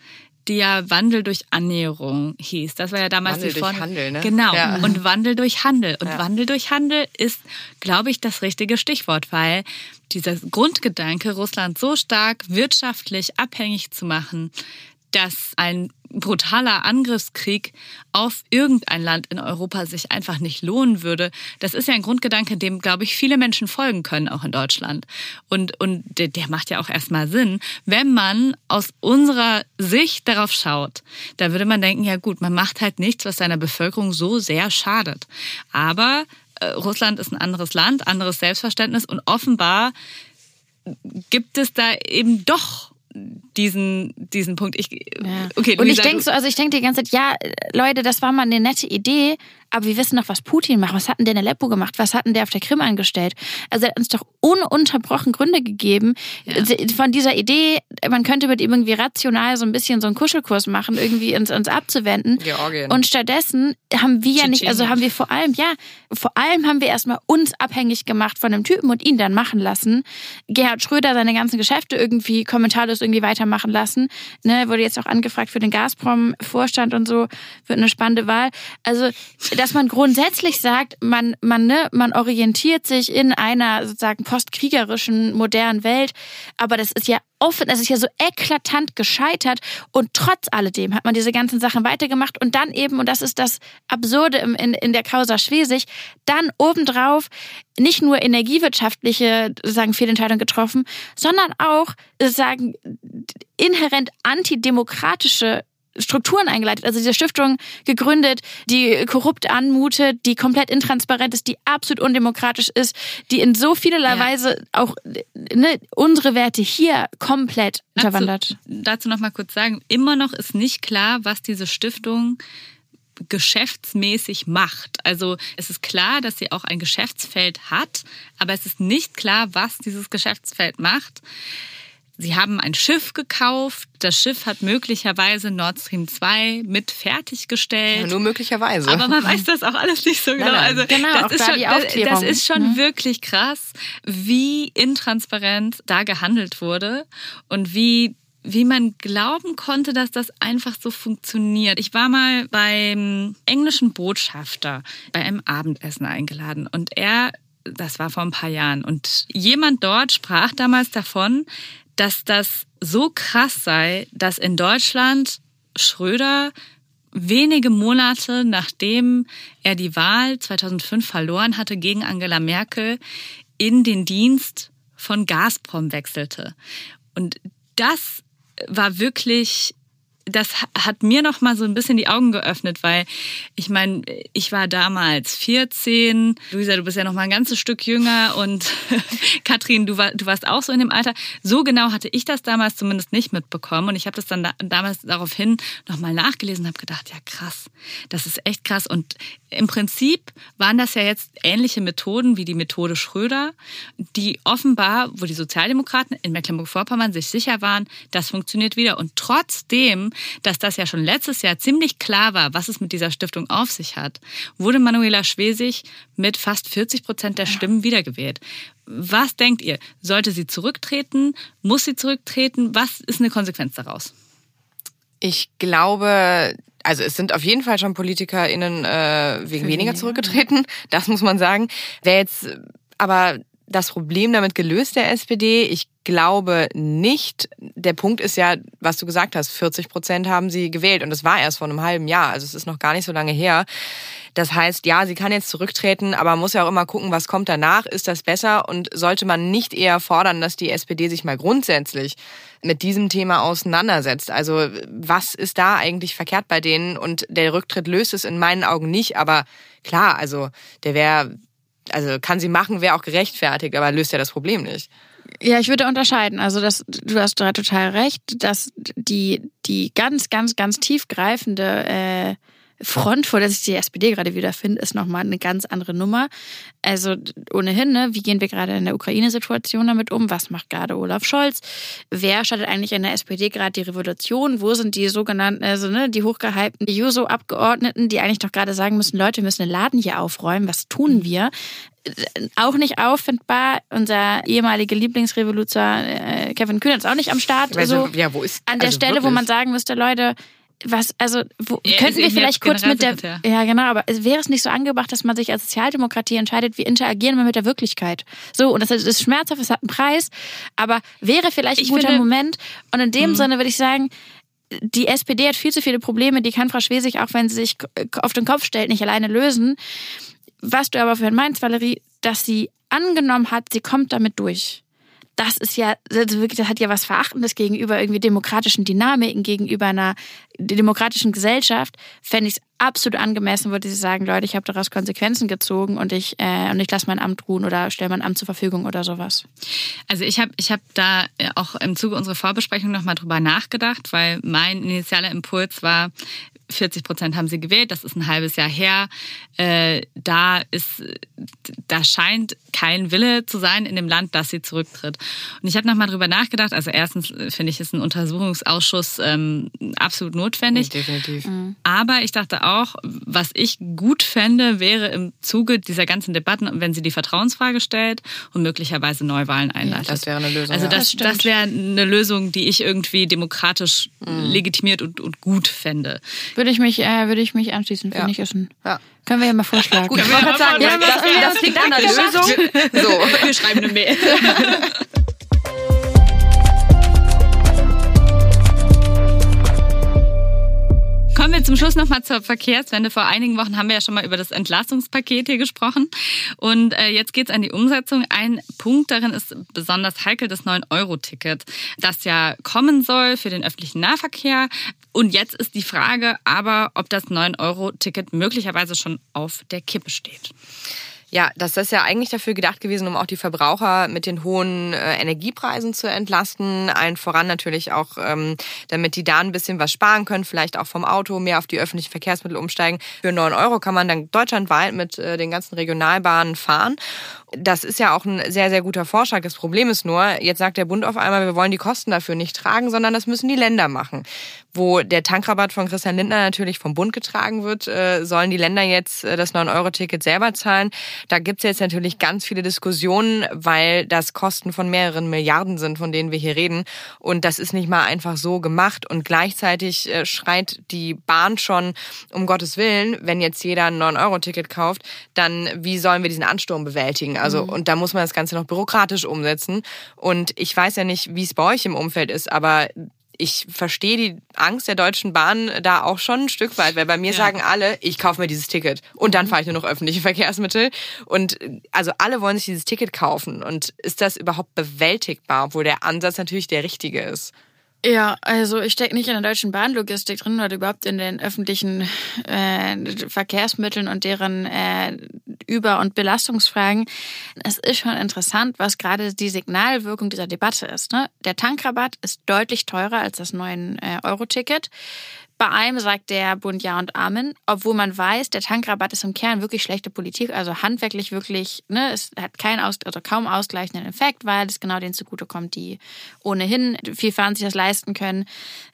Speaker 1: die ja Wandel durch Annäherung hieß. Das war ja damals
Speaker 3: Wandel
Speaker 1: die
Speaker 3: Form. Durch Handel, ne?
Speaker 1: Genau. Ja. Und Wandel durch Handel. Und ja. Wandel durch Handel ist, glaube ich, das richtige Stichwort, weil dieser Grundgedanke, Russland so stark wirtschaftlich abhängig zu machen, dass ein brutaler Angriffskrieg auf irgendein Land in Europa sich einfach nicht lohnen würde. Das ist ja ein Grundgedanke, dem, glaube ich, viele Menschen folgen können, auch in Deutschland. Und, und der, der macht ja auch erstmal Sinn, wenn man aus unserer Sicht darauf schaut. Da würde man denken, ja gut, man macht halt nichts, was seiner Bevölkerung so sehr schadet. Aber äh, Russland ist ein anderes Land, anderes Selbstverständnis und offenbar gibt es da eben doch diesen, diesen Punkt. Ich,
Speaker 2: ja. okay, Luisa, Und ich denke so, also ich denke die ganze Zeit, ja, Leute, das war mal eine nette Idee, aber wir wissen doch, was Putin macht. Was hat denn der in Aleppo gemacht? Was hat denn der auf der Krim angestellt? Also er hat uns doch ununterbrochen Gründe gegeben ja. von dieser Idee, man könnte mit ihm irgendwie rational so ein bisschen so einen Kuschelkurs machen, irgendwie uns, uns abzuwenden.
Speaker 3: Georgien.
Speaker 2: Und stattdessen haben wir ja nicht, also haben wir vor allem, ja, vor allem haben wir erstmal uns abhängig gemacht von dem Typen und ihn dann machen lassen. Gerhard Schröder seine ganzen Geschäfte irgendwie kommentarlos irgendwie weiter weitermachen lassen. Ne, wurde jetzt auch angefragt für den Gazprom-Vorstand und so, wird eine spannende Wahl. Also, dass man grundsätzlich sagt, man, man, ne, man orientiert sich in einer sozusagen postkriegerischen, modernen Welt, aber das ist ja offen, das ist ja so eklatant gescheitert. Und trotz alledem hat man diese ganzen Sachen weitergemacht. Und dann eben, und das ist das Absurde in, in der Causa Schwesig, dann obendrauf nicht nur energiewirtschaftliche sagen Fehlentscheidungen getroffen, sondern auch sagen inhärent antidemokratische Strukturen eingeleitet, also diese Stiftung gegründet, die korrupt anmutet, die komplett intransparent ist, die absolut undemokratisch ist, die in so vielerlei ja. Weise auch ne, unsere Werte hier komplett unterwandert.
Speaker 1: Dazu, dazu noch mal kurz sagen, immer noch ist nicht klar, was diese Stiftung geschäftsmäßig macht. Also es ist klar, dass sie auch ein Geschäftsfeld hat, aber es ist nicht klar, was dieses Geschäftsfeld macht. Sie haben ein Schiff gekauft. Das Schiff hat möglicherweise Nord Stream 2 mit fertiggestellt. Ja,
Speaker 3: nur möglicherweise.
Speaker 1: Aber man weiß das auch alles nicht so genau.
Speaker 2: Nein, nein. Also genau, das, ist da
Speaker 1: schon, das, das, ist schon mhm. wirklich krass, wie intransparent da gehandelt wurde und wie wie man glauben konnte, dass das einfach so funktioniert. Ich war mal beim englischen Botschafter bei einem Abendessen eingeladen und er das war vor ein paar Jahren. Und jemand dort sprach damals davon, dass das so krass sei, dass in Deutschland Schröder wenige Monate nachdem er die Wahl 2005 verloren hatte gegen Angela Merkel in den Dienst von Gazprom wechselte. Und das war wirklich das hat mir noch mal so ein bisschen die Augen geöffnet, weil ich meine, ich war damals 14, Luisa, du bist ja noch mal ein ganzes Stück jünger und Katrin, du, war, du warst auch so in dem Alter. So genau hatte ich das damals zumindest nicht mitbekommen und ich habe das dann da, damals daraufhin noch mal nachgelesen und habe gedacht, ja krass, das ist echt krass und im Prinzip waren das ja jetzt ähnliche Methoden wie die Methode Schröder, die offenbar, wo die Sozialdemokraten in Mecklenburg-Vorpommern sich sicher waren, das funktioniert wieder und trotzdem dass das ja schon letztes Jahr ziemlich klar war, was es mit dieser Stiftung auf sich hat, wurde Manuela Schwesig mit fast 40 Prozent der Stimmen wiedergewählt. Was denkt ihr? Sollte sie zurücktreten? Muss sie zurücktreten? Was ist eine Konsequenz daraus?
Speaker 3: Ich glaube, also es sind auf jeden Fall schon PolitikerInnen äh, wegen weniger zurückgetreten, das muss man sagen. Wer jetzt aber das Problem damit gelöst der SPD? Ich glaube nicht. Der Punkt ist ja, was du gesagt hast, 40 Prozent haben sie gewählt und das war erst vor einem halben Jahr, also es ist noch gar nicht so lange her. Das heißt, ja, sie kann jetzt zurücktreten, aber man muss ja auch immer gucken, was kommt danach. Ist das besser und sollte man nicht eher fordern, dass die SPD sich mal grundsätzlich mit diesem Thema auseinandersetzt? Also was ist da eigentlich verkehrt bei denen? Und der Rücktritt löst es in meinen Augen nicht, aber klar, also der wäre also kann sie machen, wäre auch gerechtfertigt, aber löst ja das Problem nicht.
Speaker 2: Ja, ich würde unterscheiden. Also das, du hast total recht, dass die, die ganz, ganz, ganz tiefgreifende äh, Front, vor der sich die SPD gerade wiederfindet, ist nochmal eine ganz andere Nummer. Also ohnehin, ne, wie gehen wir gerade in der Ukraine-Situation damit um? Was macht gerade Olaf Scholz? Wer startet eigentlich in der SPD gerade die Revolution? Wo sind die sogenannten, also ne, die hochgehypten Juso-Abgeordneten, die eigentlich doch gerade sagen müssen, Leute, wir müssen den Laden hier aufräumen. Was tun wir? auch nicht auffindbar. Unser ehemaliger Lieblingsrevoluzer äh, Kevin Kühner ist auch nicht am Start.
Speaker 3: Also, ja, wo ist,
Speaker 2: an der
Speaker 3: also
Speaker 2: Stelle,
Speaker 3: wirklich?
Speaker 2: wo man sagen müsste, Leute, was, also wo, ja, könnten wir vielleicht kurz mit der, ja genau, aber wäre es nicht so angebracht, dass man sich als Sozialdemokratie entscheidet, wie interagieren wir mit der Wirklichkeit? So, und das ist schmerzhaft, es hat einen Preis, aber wäre vielleicht ein guter finde, Moment. Und in dem mh. Sinne würde ich sagen, die SPD hat viel zu viele Probleme, die kann Frau Schwesig, auch wenn sie sich auf den Kopf stellt, nicht alleine lösen. Was du aber für meinst, Valerie, dass sie angenommen hat, sie kommt damit durch das ist ja, also wirklich, das hat ja was Verachtendes gegenüber irgendwie demokratischen Dynamiken, gegenüber einer demokratischen Gesellschaft, fände ich es absolut angemessen, würde sie sagen, Leute, ich habe daraus Konsequenzen gezogen und ich, äh, und ich lasse mein Amt ruhen oder stelle mein Amt zur Verfügung oder sowas.
Speaker 1: Also ich habe ich hab da auch im Zuge unserer Vorbesprechung nochmal drüber nachgedacht, weil mein initialer Impuls war, 40 Prozent haben sie gewählt, das ist ein halbes Jahr her. Äh, da ist, da scheint kein Wille zu sein in dem Land, dass sie zurücktritt. Und ich habe nochmal drüber nachgedacht. Also erstens finde ich, ist ein Untersuchungsausschuss ähm, absolut notwendig.
Speaker 3: Definitiv. Mhm.
Speaker 1: Aber ich dachte auch, was ich gut fände, wäre im Zuge dieser ganzen Debatten, wenn sie die Vertrauensfrage stellt und möglicherweise Neuwahlen einleitet.
Speaker 3: das wäre eine Lösung.
Speaker 1: Also
Speaker 3: ja.
Speaker 1: das, das, wäre eine Lösung, die ich irgendwie demokratisch mhm. legitimiert und, und gut fände.
Speaker 2: Würde ich mich, äh, würde ich mich anschließen, finde ja. ich ist ein. Ja. Können wir ja mal vorschlagen.
Speaker 3: Gut, ich wollte gerade sagen, ja, das, das, das liegt an der Lösung.
Speaker 1: So, wir schreiben eine Mail. Kommen wir zum Schluss nochmal zur Verkehrswende. Vor einigen Wochen haben wir ja schon mal über das Entlastungspaket hier gesprochen. Und äh, jetzt geht's an die Umsetzung. Ein Punkt darin ist besonders heikel das 9-Euro-Ticket, das ja kommen soll für den öffentlichen Nahverkehr. Und jetzt ist die Frage aber, ob das 9-Euro-Ticket möglicherweise schon auf der Kippe steht.
Speaker 3: Ja, das ist ja eigentlich dafür gedacht gewesen, um auch die Verbraucher mit den hohen äh, Energiepreisen zu entlasten. Allen voran natürlich auch, ähm, damit die da ein bisschen was sparen können, vielleicht auch vom Auto mehr auf die öffentlichen Verkehrsmittel umsteigen. Für neun Euro kann man dann deutschlandweit mit äh, den ganzen Regionalbahnen fahren. Das ist ja auch ein sehr, sehr guter Vorschlag. Das Problem ist nur, jetzt sagt der Bund auf einmal, wir wollen die Kosten dafür nicht tragen, sondern das müssen die Länder machen. Wo der Tankrabatt von Christian Lindner natürlich vom Bund getragen wird, äh, sollen die Länder jetzt äh, das 9-Euro-Ticket selber zahlen. Da gibt's jetzt natürlich ganz viele Diskussionen, weil das Kosten von mehreren Milliarden sind, von denen wir hier reden. Und das ist nicht mal einfach so gemacht. Und gleichzeitig äh, schreit die Bahn schon, um Gottes Willen, wenn jetzt jeder ein 9-Euro-Ticket kauft, dann wie sollen wir diesen Ansturm bewältigen? Also, mhm. und da muss man das Ganze noch bürokratisch umsetzen. Und ich weiß ja nicht, wie es bei euch im Umfeld ist, aber ich verstehe die Angst der Deutschen Bahn da auch schon ein Stück weit, weil bei mir ja. sagen alle, ich kaufe mir dieses Ticket und dann fahre ich nur noch öffentliche Verkehrsmittel. Und also alle wollen sich dieses Ticket kaufen. Und ist das überhaupt bewältigbar, obwohl der Ansatz natürlich der richtige ist?
Speaker 2: Ja, also ich stecke nicht in der deutschen Bahnlogistik drin oder überhaupt in den öffentlichen äh, Verkehrsmitteln und deren äh, Über- und Belastungsfragen. Es ist schon interessant, was gerade die Signalwirkung dieser Debatte ist. Ne? Der Tankrabatt ist deutlich teurer als das 9-Euro-Ticket. Äh, bei einem sagt der Bund Ja und Amen, obwohl man weiß, der Tankrabatt ist im Kern wirklich schlechte Politik, also handwerklich wirklich, ne, es hat keinen Aus also kaum ausgleichenden Effekt, weil es genau denen zugutekommt, die ohnehin viel fahren sich das leisten können.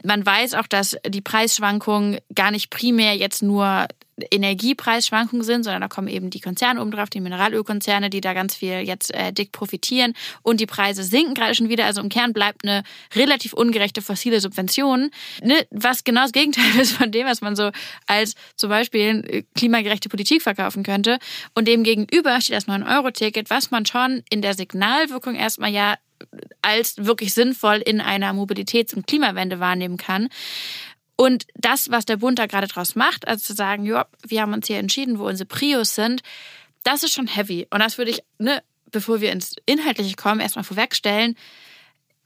Speaker 2: Man weiß auch, dass die Preisschwankungen gar nicht primär jetzt nur Energiepreisschwankungen sind, sondern da kommen eben die Konzerne oben drauf, die Mineralölkonzerne, die da ganz viel jetzt äh, dick profitieren und die Preise sinken gerade schon wieder. Also im Kern bleibt eine relativ ungerechte fossile Subvention, ne, was genau das Gegenteil ist von dem, was man so als zum Beispiel äh, klimagerechte Politik verkaufen könnte. Und dem gegenüber steht das 9-Euro-Ticket, was man schon in der Signalwirkung erstmal ja als wirklich sinnvoll in einer Mobilitäts- und Klimawende wahrnehmen kann. Und das, was der Bund da gerade draus macht, also zu sagen, ja, wir haben uns hier entschieden, wo unsere Prios sind, das ist schon heavy. Und das würde ich, ne, bevor wir ins Inhaltliche kommen, erstmal vorwegstellen.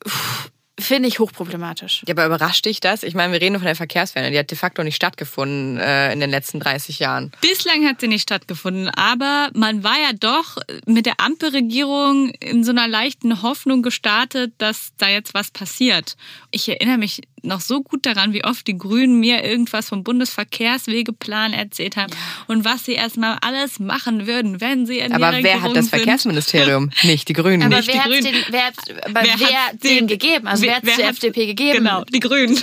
Speaker 2: Uff, Finde ich hochproblematisch.
Speaker 3: Ja, aber überrascht dich das? Ich meine, wir reden von der Verkehrswende. Die hat de facto nicht stattgefunden äh, in den letzten 30 Jahren.
Speaker 1: Bislang hat sie nicht stattgefunden. Aber man war ja doch mit der Ampelregierung in so einer leichten Hoffnung gestartet, dass da jetzt was passiert. Ich erinnere mich noch so gut daran, wie oft die Grünen mir irgendwas vom Bundesverkehrswegeplan erzählt haben ja. und was sie erstmal alles machen würden, wenn sie in
Speaker 3: Aber wer hat das
Speaker 1: sind.
Speaker 3: Verkehrsministerium? Nicht die Grünen.
Speaker 2: Aber
Speaker 3: nicht
Speaker 2: wer
Speaker 3: hat
Speaker 2: den, wer, hat, wer, wer hat den, den gegeben? Also wer, hat der FDP gegeben?
Speaker 1: Genau, die Grünen.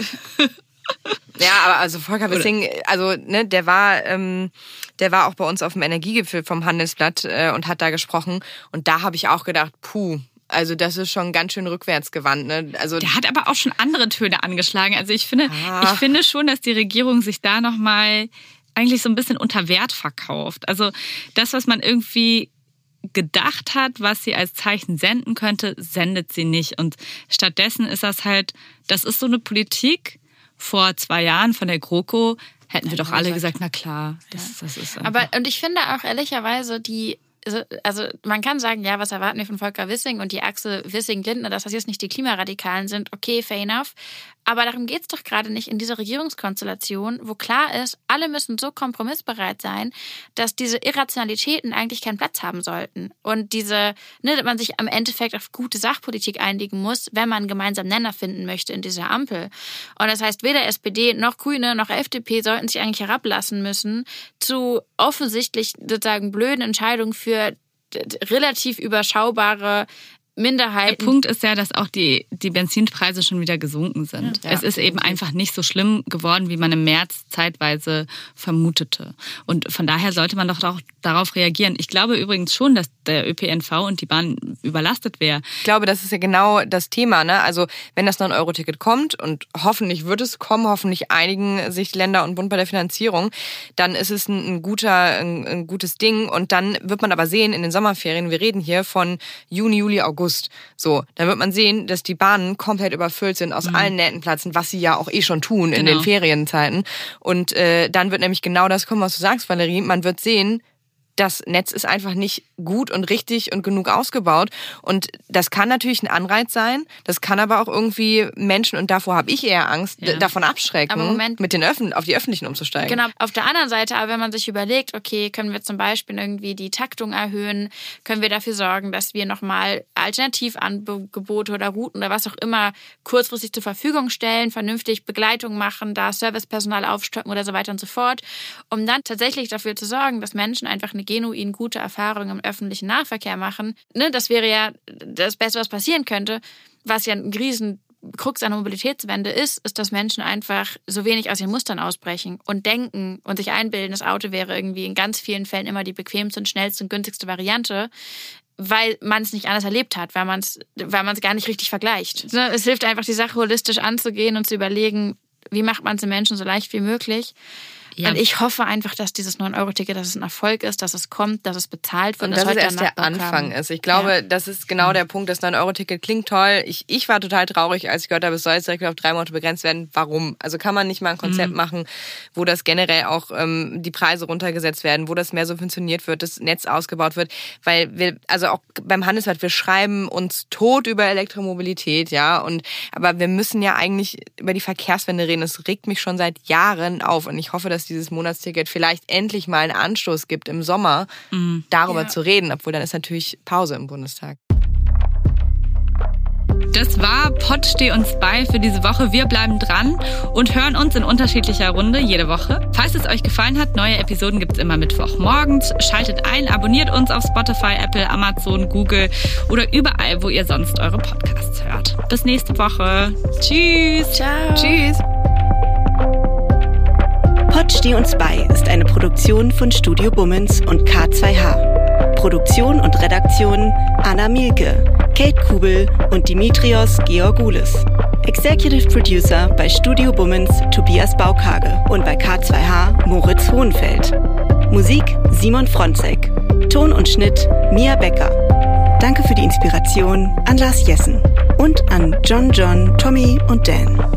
Speaker 3: Ja, aber also Volker Wissing, also ne, der war, ähm, der war auch bei uns auf dem Energiegipfel vom Handelsblatt äh, und hat da gesprochen und da habe ich auch gedacht, puh, also das ist schon ganz schön rückwärts gewandt. Ne? Also
Speaker 1: der hat aber auch schon andere Töne angeschlagen. Also ich finde, ah. ich finde schon, dass die Regierung sich da noch mal eigentlich so ein bisschen unter Wert verkauft. Also das, was man irgendwie gedacht hat, was sie als Zeichen senden könnte, sendet sie nicht. Und stattdessen ist das halt, das ist so eine Politik vor zwei Jahren von der GroKo, hätten wir doch alle gesagt, na klar, das, das ist.
Speaker 2: Einfach. Aber und ich finde auch ehrlicherweise die also, also man kann sagen, ja, was erwarten wir von Volker Wissing und die Achse Wissing-Lindner, dass das jetzt nicht die Klimaradikalen sind, okay, fair enough. Aber darum geht es doch gerade nicht in dieser Regierungskonstellation, wo klar ist, alle müssen so kompromissbereit sein, dass diese Irrationalitäten eigentlich keinen Platz haben sollten. Und diese, ne, dass man sich am Endeffekt auf gute Sachpolitik einigen muss, wenn man gemeinsam Nenner finden möchte in dieser Ampel. Und das heißt, weder SPD noch Grüne noch FDP sollten sich eigentlich herablassen müssen zu offensichtlich sozusagen blöden Entscheidungen für relativ überschaubare Minderheiten.
Speaker 1: Der Punkt ist ja, dass auch die, die Benzinpreise schon wieder gesunken sind.
Speaker 2: Ja.
Speaker 1: es ist eben einfach nicht so schlimm geworden, wie man im März zeitweise vermutete. Und von daher sollte man doch auch darauf reagieren. Ich glaube übrigens schon, dass der ÖPNV und die Bahn überlastet wäre.
Speaker 3: Ich glaube, das ist ja genau das Thema. Ne? Also wenn das 9-Euro-Ticket kommt und hoffentlich wird es kommen, hoffentlich einigen sich Länder und Bund bei der Finanzierung, dann ist es ein, guter, ein, ein gutes Ding. Und dann wird man aber sehen in den Sommerferien, wir reden hier von Juni, Juli, August. So, dann wird man sehen, dass die Bahnen komplett überfüllt sind aus allen Nähten platzen, was sie ja auch eh schon tun in
Speaker 1: Genau.
Speaker 3: den Ferienzeiten. Und äh, dann wird nämlich genau das kommen, was du sagst, Valerie. Man wird sehen, das Netz ist einfach nicht gut und richtig und genug ausgebaut. Und das kann natürlich ein Anreiz sein. Das kann aber auch irgendwie Menschen, und davor habe ich eher Angst,
Speaker 1: Ja.
Speaker 3: davon abschrecken,
Speaker 2: Moment.
Speaker 3: mit den Öffn auf die Öffentlichen umzusteigen.
Speaker 2: Genau. Auf der anderen Seite, aber wenn man sich überlegt, okay, können wir zum Beispiel irgendwie die Taktung erhöhen, können wir dafür sorgen, dass wir nochmal Alternativangebote oder Routen oder was auch immer kurzfristig zur Verfügung stellen, vernünftig Begleitung machen, da Servicepersonal aufstocken oder so weiter und so fort, um dann tatsächlich dafür zu sorgen, dass Menschen einfach eine genuin gute Erfahrung im öffentlichen Nahverkehr machen. Ne, das wäre ja das Beste, was passieren könnte, was ja ein riesen Krux an der Mobilitätswende ist, ist, dass Menschen einfach so wenig aus ihren Mustern ausbrechen und denken und sich einbilden, das Auto wäre irgendwie in ganz vielen Fällen immer die bequemste und schnellste und günstigste Variante, weil man es nicht anders erlebt hat, weil man es weil man es gar nicht richtig vergleicht. Ne, Es hilft einfach, die Sache holistisch anzugehen und zu überlegen, wie macht man es den Menschen so leicht wie möglich.
Speaker 1: Ja.
Speaker 2: Und ich hoffe einfach, dass dieses 9-Euro-Ticket, dass es ein Erfolg ist, dass es kommt, dass es bezahlt wird.
Speaker 3: Und dass es
Speaker 2: heute
Speaker 3: erst der Anfang ist. Ich glaube,
Speaker 2: Ja.
Speaker 3: das ist genau der Punkt. Das 9-Euro-Ticket klingt toll. Ich, ich war total traurig, als ich gehört habe, es soll jetzt direkt auf drei Monate begrenzt werden. Warum? Also kann man nicht mal ein Konzept machen, wo das generell auch ähm, die Preise runtergesetzt werden, wo das mehr subventioniert wird, das Netz ausgebaut wird. Weil wir, also auch beim Handelsblatt, wir schreiben uns tot über Elektromobilität, ja. Und aber wir müssen ja eigentlich über die Verkehrswende reden. Das regt mich schon seit Jahren auf. Und ich hoffe, dass dieses Monatsticket vielleicht endlich mal einen Anstoß gibt im Sommer, darüber
Speaker 2: Ja.
Speaker 3: zu reden, obwohl dann ist natürlich Pause im Bundestag.
Speaker 1: Das war Pott steh uns bei für diese Woche. Wir bleiben dran und hören uns in unterschiedlicher Runde jede Woche. Falls es euch gefallen hat, neue Episoden gibt's immer Mittwochmorgens. Schaltet ein, abonniert uns auf Spotify, Apple, Amazon, Google oder überall, wo ihr sonst eure Podcasts hört. Bis nächste Woche. Tschüss.
Speaker 2: Ciao.
Speaker 3: Tschüss.
Speaker 4: Pott steh uns bei ist eine Produktion von Studio Bummens und K2H. Produktion und Redaktion Anna Mielke, Kate Kubel und Dimitrios Georgoulis. Executive Producer bei Studio Bummens Tobias Baukage und bei K2H Moritz Hohenfeld. Musik Simon Fronzek. Ton und Schnitt Mia Becker. Danke für die Inspiration an Lars Jessen und an John John, Tommy und Dan.